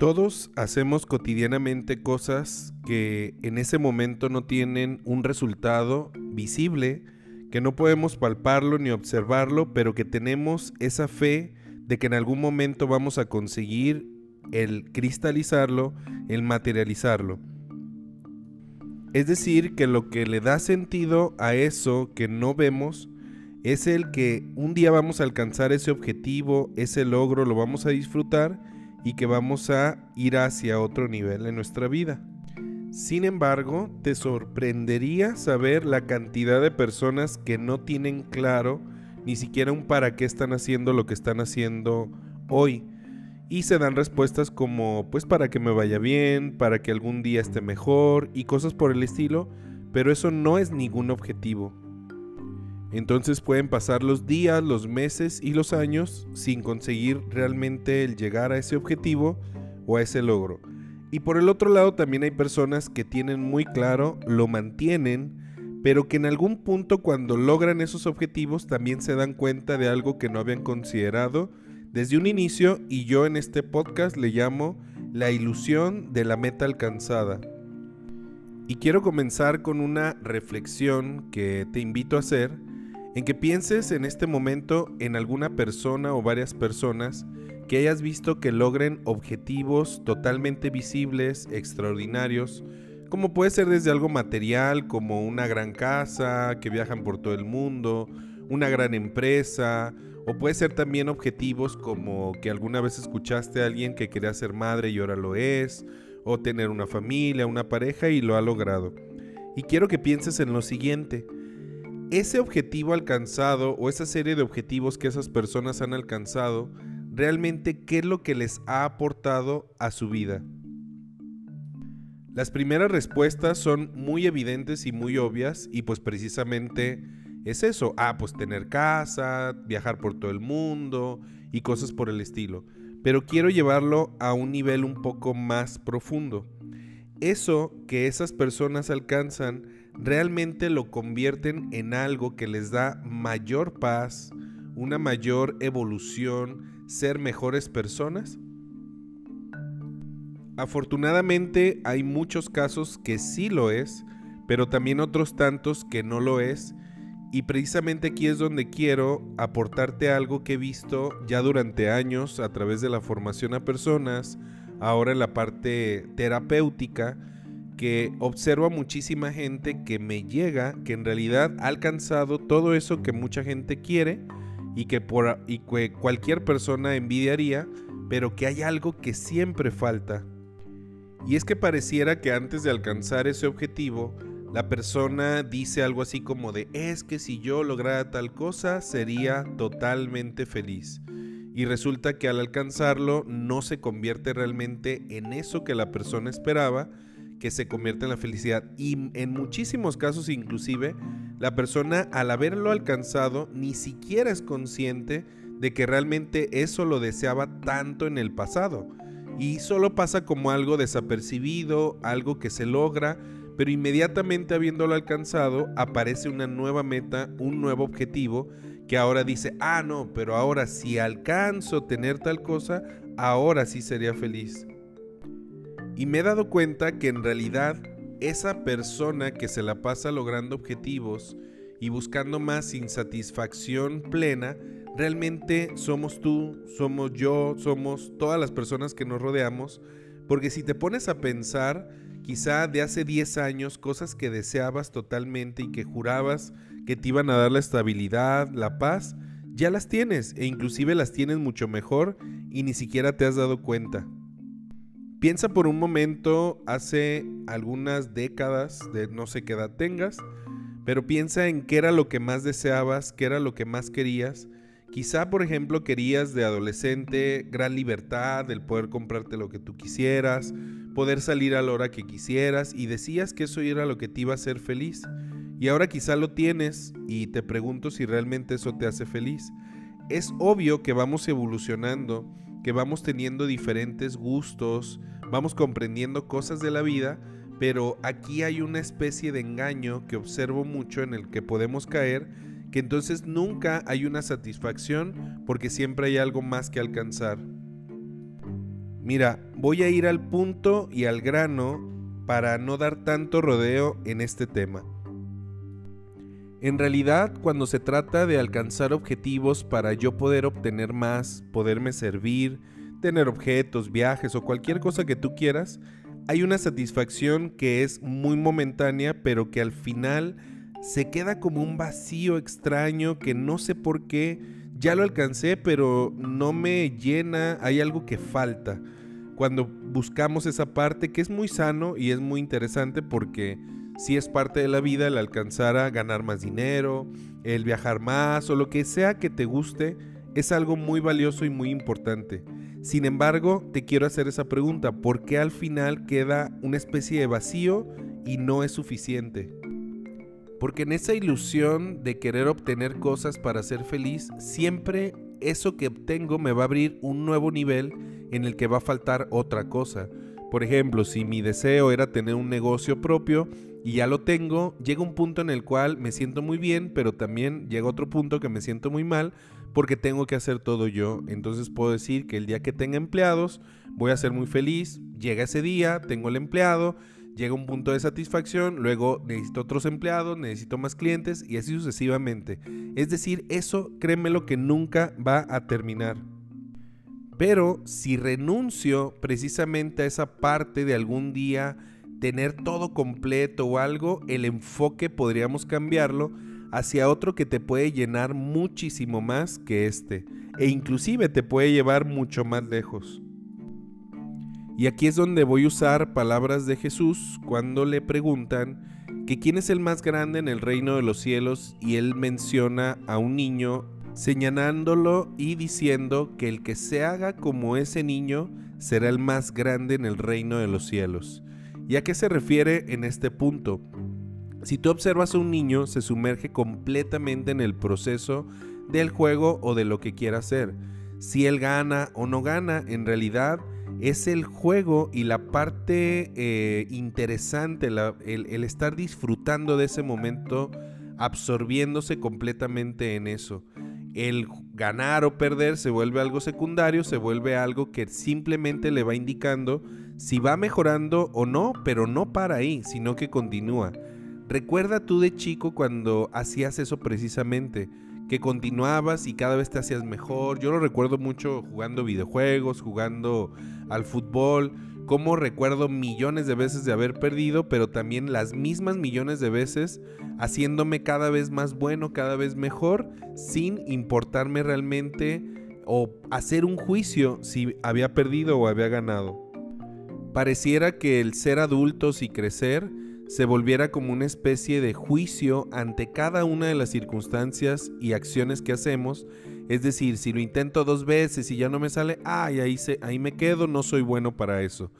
Todos hacemos cotidianamente cosas que en ese momento no tienen un resultado visible, que no podemos palparlo ni observarlo, pero que tenemos esa fe de que en algún momento vamos a conseguir el cristalizarlo, el materializarlo. Es decir, que lo que le da sentido a eso que no vemos es el que un día vamos a alcanzar ese objetivo, ese logro, lo vamos a disfrutar y que vamos a ir hacia otro nivel en nuestra vida. Sin embargo, te sorprendería saber la cantidad de personas que no tienen claro ni siquiera un para qué están haciendo lo que están haciendo hoy. Y se dan respuestas como, pues para que me vaya bien, para que algún día esté mejor y cosas por el estilo, pero eso no es ningún objetivo. Entonces pueden pasar los días, los meses y los años sin conseguir realmente el llegar a ese objetivo o a ese logro. Y por el otro lado también hay personas que tienen muy claro, lo mantienen, pero que en algún punto cuando logran esos objetivos también se dan cuenta de algo que no habían considerado desde un inicio y yo en este podcast le llamo la ilusión de la meta alcanzada. Y quiero comenzar con una reflexión que te invito a hacer en que pienses en este momento en alguna persona o varias personas que hayas visto que logren objetivos totalmente visibles, extraordinarios, como puede ser desde algo material como una gran casa, que viajan por todo el mundo, una gran empresa, o puede ser también objetivos como que alguna vez escuchaste a alguien que quería ser madre y ahora lo es, o tener una familia, una pareja y lo ha logrado. Y quiero que pienses en lo siguiente, ese objetivo alcanzado o esa serie de objetivos que esas personas han alcanzado, realmente qué es lo que les ha aportado a su vida. Las primeras respuestas son muy evidentes y muy obvias y pues precisamente es eso, ah, pues tener casa, viajar por todo el mundo y cosas por el estilo. Pero quiero llevarlo a un nivel un poco más profundo. Eso que esas personas alcanzan realmente lo convierten en algo que les da mayor paz, una mayor evolución, ser mejores personas? Afortunadamente hay muchos casos que sí lo es, pero también otros tantos que no lo es. Y precisamente aquí es donde quiero aportarte algo que he visto ya durante años a través de la formación a personas, ahora en la parte terapéutica, que observo a muchísima gente que me llega, que en realidad ha alcanzado todo eso que mucha gente quiere y que, por, y que cualquier persona envidiaría, pero que hay algo que siempre falta. Y es que pareciera que antes de alcanzar ese objetivo, la persona dice algo así como de, es que si yo lograra tal cosa, sería totalmente feliz. Y resulta que al alcanzarlo no se convierte realmente en eso que la persona esperaba, que se convierte en la felicidad. Y en muchísimos casos inclusive, la persona al haberlo alcanzado ni siquiera es consciente de que realmente eso lo deseaba tanto en el pasado. Y solo pasa como algo desapercibido, algo que se logra, pero inmediatamente habiéndolo alcanzado aparece una nueva meta, un nuevo objetivo que ahora dice, ah, no, pero ahora si alcanzo tener tal cosa, ahora sí sería feliz. Y me he dado cuenta que en realidad esa persona que se la pasa logrando objetivos y buscando más insatisfacción plena, realmente somos tú, somos yo, somos todas las personas que nos rodeamos. Porque si te pones a pensar, quizá de hace 10 años, cosas que deseabas totalmente y que jurabas que te iban a dar la estabilidad, la paz, ya las tienes e inclusive las tienes mucho mejor y ni siquiera te has dado cuenta. Piensa por un momento hace algunas décadas, de no sé qué edad tengas, pero piensa en qué era lo que más deseabas, qué era lo que más querías. Quizá, por ejemplo, querías de adolescente gran libertad, el poder comprarte lo que tú quisieras, poder salir a la hora que quisieras y decías que eso era lo que te iba a hacer feliz. Y ahora quizá lo tienes y te pregunto si realmente eso te hace feliz. Es obvio que vamos evolucionando que vamos teniendo diferentes gustos, vamos comprendiendo cosas de la vida, pero aquí hay una especie de engaño que observo mucho en el que podemos caer, que entonces nunca hay una satisfacción porque siempre hay algo más que alcanzar. Mira, voy a ir al punto y al grano para no dar tanto rodeo en este tema. En realidad, cuando se trata de alcanzar objetivos para yo poder obtener más, poderme servir, tener objetos, viajes o cualquier cosa que tú quieras, hay una satisfacción que es muy momentánea, pero que al final se queda como un vacío extraño que no sé por qué, ya lo alcancé, pero no me llena, hay algo que falta. Cuando buscamos esa parte que es muy sano y es muy interesante porque si es parte de la vida el alcanzar a ganar más dinero, el viajar más o lo que sea que te guste, es algo muy valioso y muy importante. Sin embargo, te quiero hacer esa pregunta, ¿por qué al final queda una especie de vacío y no es suficiente? Porque en esa ilusión de querer obtener cosas para ser feliz, siempre eso que obtengo me va a abrir un nuevo nivel en el que va a faltar otra cosa. Por ejemplo, si mi deseo era tener un negocio propio y ya lo tengo, llega un punto en el cual me siento muy bien, pero también llega otro punto que me siento muy mal porque tengo que hacer todo yo. Entonces puedo decir que el día que tenga empleados voy a ser muy feliz. Llega ese día, tengo el empleado, llega un punto de satisfacción, luego necesito otros empleados, necesito más clientes y así sucesivamente. Es decir, eso créeme lo que nunca va a terminar. Pero si renuncio precisamente a esa parte de algún día tener todo completo o algo, el enfoque podríamos cambiarlo hacia otro que te puede llenar muchísimo más que este e inclusive te puede llevar mucho más lejos. Y aquí es donde voy a usar palabras de Jesús cuando le preguntan que quién es el más grande en el reino de los cielos y él menciona a un niño señalándolo y diciendo que el que se haga como ese niño será el más grande en el reino de los cielos. ¿Y a qué se refiere en este punto? Si tú observas a un niño, se sumerge completamente en el proceso del juego o de lo que quiera hacer. Si él gana o no gana, en realidad es el juego y la parte eh, interesante, el estar disfrutando de ese momento, absorbiéndose completamente en eso el ganar o perder se vuelve algo secundario, se vuelve algo que simplemente le va indicando si va mejorando o no, pero no para ahí, sino que continúa. Recuerda tú de chico cuando hacías eso precisamente, que continuabas y cada vez te hacías mejor. Yo lo recuerdo mucho jugando videojuegos, jugando al fútbol como recuerdo millones de veces de haber perdido, pero también las mismas millones de veces haciéndome cada vez más bueno, cada vez mejor, sin importarme realmente o hacer un juicio si había perdido o había ganado. Pareciera que el ser adultos y crecer se volviera como una especie de juicio ante cada una de las circunstancias y acciones que hacemos. Es decir, si lo intento dos veces y ya no me sale, ay, ahí, ahí me quedo, no soy bueno para eso.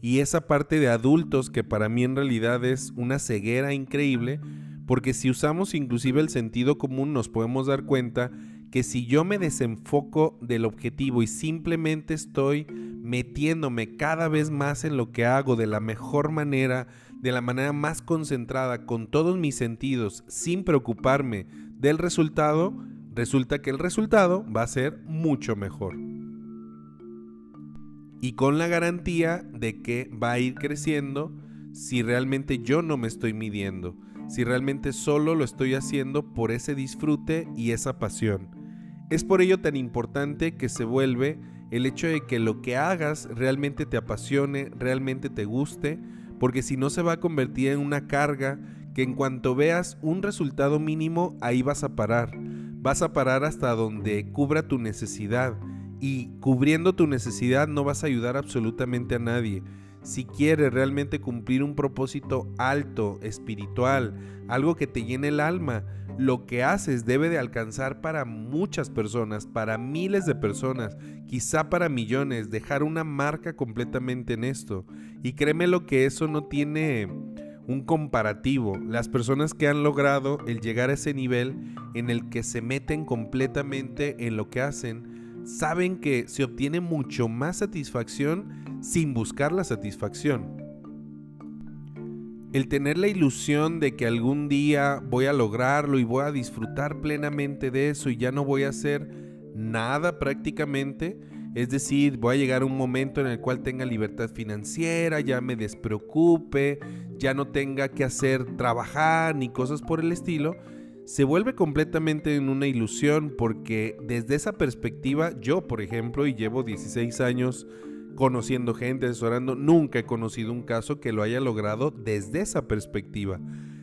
Y esa parte de adultos que para mí en realidad es una ceguera increíble, porque si usamos inclusive el sentido común nos podemos dar cuenta que si yo me desenfoco del objetivo y simplemente estoy metiéndome cada vez más en lo que hago de la mejor manera, de la manera más concentrada, con todos mis sentidos, sin preocuparme del resultado, resulta que el resultado va a ser mucho mejor. Y con la garantía de que va a ir creciendo si realmente yo no me estoy midiendo, si realmente solo lo estoy haciendo por ese disfrute y esa pasión. Es por ello tan importante que se vuelve el hecho de que lo que hagas realmente te apasione, realmente te guste, porque si no se va a convertir en una carga que en cuanto veas un resultado mínimo, ahí vas a parar. Vas a parar hasta donde cubra tu necesidad. Y cubriendo tu necesidad no vas a ayudar absolutamente a nadie. Si quieres realmente cumplir un propósito alto, espiritual, algo que te llene el alma, lo que haces debe de alcanzar para muchas personas, para miles de personas, quizá para millones, dejar una marca completamente en esto. Y créeme lo que eso no tiene un comparativo. Las personas que han logrado el llegar a ese nivel en el que se meten completamente en lo que hacen, saben que se obtiene mucho más satisfacción sin buscar la satisfacción. El tener la ilusión de que algún día voy a lograrlo y voy a disfrutar plenamente de eso y ya no voy a hacer nada prácticamente, Es decir, voy a llegar a un momento en el cual tenga libertad financiera, ya me despreocupe, ya no tenga que hacer trabajar ni cosas por el estilo, se vuelve completamente en una ilusión porque desde esa perspectiva yo, por ejemplo, y llevo 16 años conociendo gente, asesorando, nunca he conocido un caso que lo haya logrado desde esa perspectiva.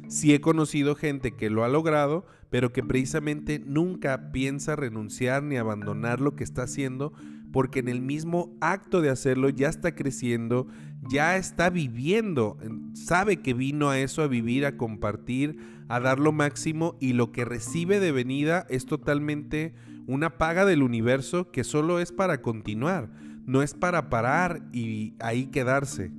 Sí he conocido gente que lo ha logrado, pero que precisamente nunca piensa renunciar ni abandonar lo que está haciendo, porque en el mismo acto de hacerlo ya está creciendo, ya está viviendo, sabe que vino a eso, a vivir, a compartir, a dar lo máximo y lo que recibe de venida es totalmente una paga del universo que solo es para continuar, no es para parar y ahí quedarse.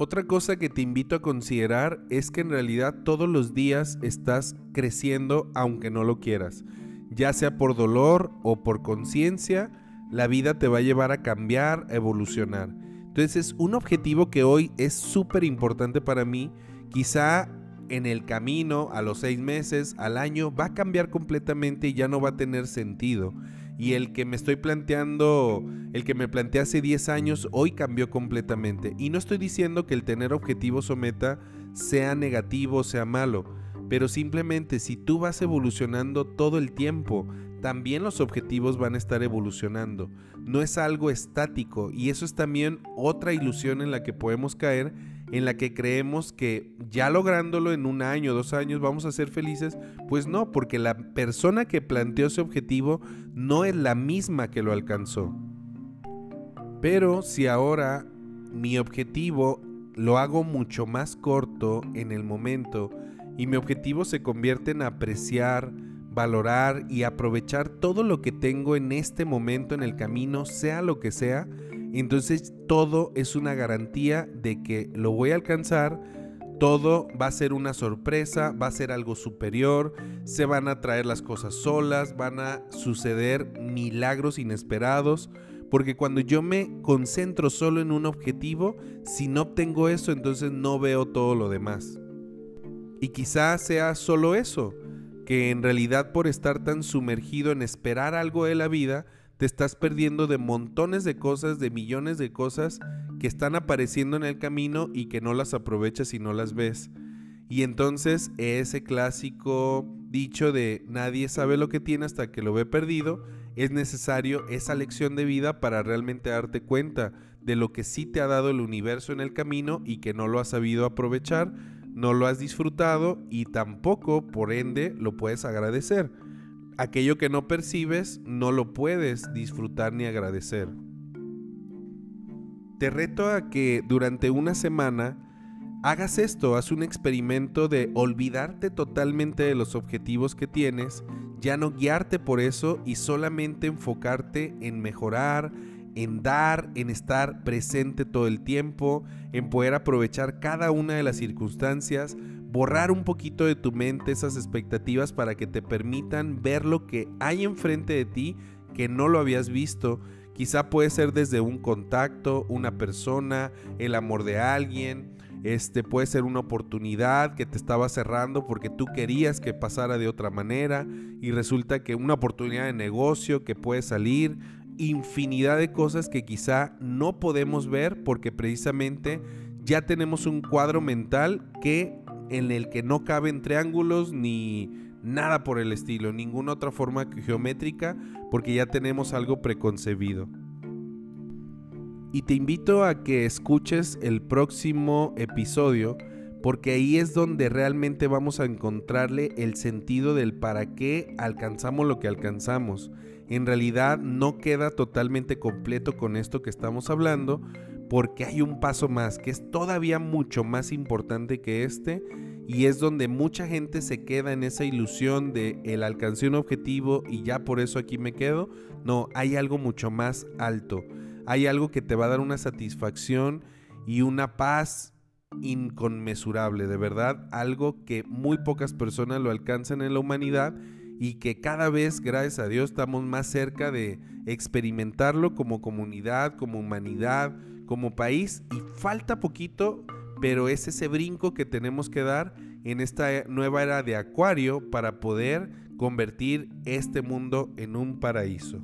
Otra cosa que te invito a considerar es que en realidad todos los días estás creciendo aunque no lo quieras. Ya sea por dolor o por conciencia, la vida te va a llevar a cambiar, a evolucionar. Entonces un objetivo que hoy es súper importante para mí. Quizá en el camino, a los seis meses, al año, va a cambiar completamente y ya no va a tener sentido y el que me estoy planteando, el que me planteé hace 10 años, hoy cambió completamente. Y no estoy diciendo que el tener objetivos o meta sea negativo, sea malo, pero simplemente si tú vas evolucionando todo el tiempo, también los objetivos van a estar evolucionando. No es algo estático y eso es también otra ilusión en la que podemos caer en la que creemos que ya lográndolo en un año, dos años, vamos a ser felices, pues no, porque la persona que planteó ese objetivo no es la misma que lo alcanzó. Pero si ahora mi objetivo lo hago mucho más corto en el momento y mi objetivo se convierte en apreciar, valorar y aprovechar todo lo que tengo en este momento en el camino, sea lo que sea, entonces todo es una garantía de que lo voy a alcanzar, todo va a ser una sorpresa, va a ser algo superior, se van a traer las cosas solas, van a suceder milagros inesperados, porque cuando yo me concentro solo en un objetivo, si no obtengo eso, entonces no veo todo lo demás. Y quizás sea solo eso, que en realidad por estar tan sumergido en esperar algo de la vida, te estás perdiendo de montones de cosas, de millones de cosas que están apareciendo en el camino y que no las aprovechas y no las ves. Y entonces ese clásico dicho de nadie sabe lo que tiene hasta que lo ve perdido, es necesario esa lección de vida para realmente darte cuenta de lo que sí te ha dado el universo en el camino y que no lo has sabido aprovechar, no lo has disfrutado y tampoco, por ende, lo puedes agradecer aquello que no percibes no lo puedes disfrutar ni agradecer. Te reto a que durante una semana hagas esto, haz un experimento de olvidarte totalmente de los objetivos que tienes, ya no guiarte por eso y solamente enfocarte en mejorar, en dar, en estar presente todo el tiempo, en poder aprovechar cada una de las circunstancias, borrar un poquito de tu mente esas expectativas para que te permitan ver lo que hay enfrente de ti que no lo habías visto. Quizá puede ser desde un contacto, una persona, el amor de alguien, este puede ser una oportunidad que te estaba cerrando porque tú querías que pasara de otra manera y resulta que una oportunidad de negocio que puede salir, infinidad de cosas que quizá no podemos ver porque precisamente ya tenemos un cuadro mental que en el que no caben triángulos ni nada por el estilo, ninguna otra forma geométrica, porque ya tenemos algo preconcebido. Y te invito a que escuches el próximo episodio, porque ahí es donde realmente vamos a encontrarle el sentido del para qué alcanzamos lo que alcanzamos. En realidad no queda totalmente completo con esto que estamos hablando, porque hay un paso más que es todavía mucho más importante que este y es donde mucha gente se queda en esa ilusión de el alcancé un objetivo y ya por eso aquí me quedo. No, hay algo mucho más alto. Hay algo que te va a dar una satisfacción y una paz inconmensurable, de verdad, algo que muy pocas personas lo alcanzan en la humanidad y que cada vez, gracias a Dios, estamos más cerca de experimentarlo como comunidad, como humanidad, como país y falta poquito, pero es ese brinco que tenemos que dar en esta nueva era de Acuario para poder convertir este mundo en un paraíso.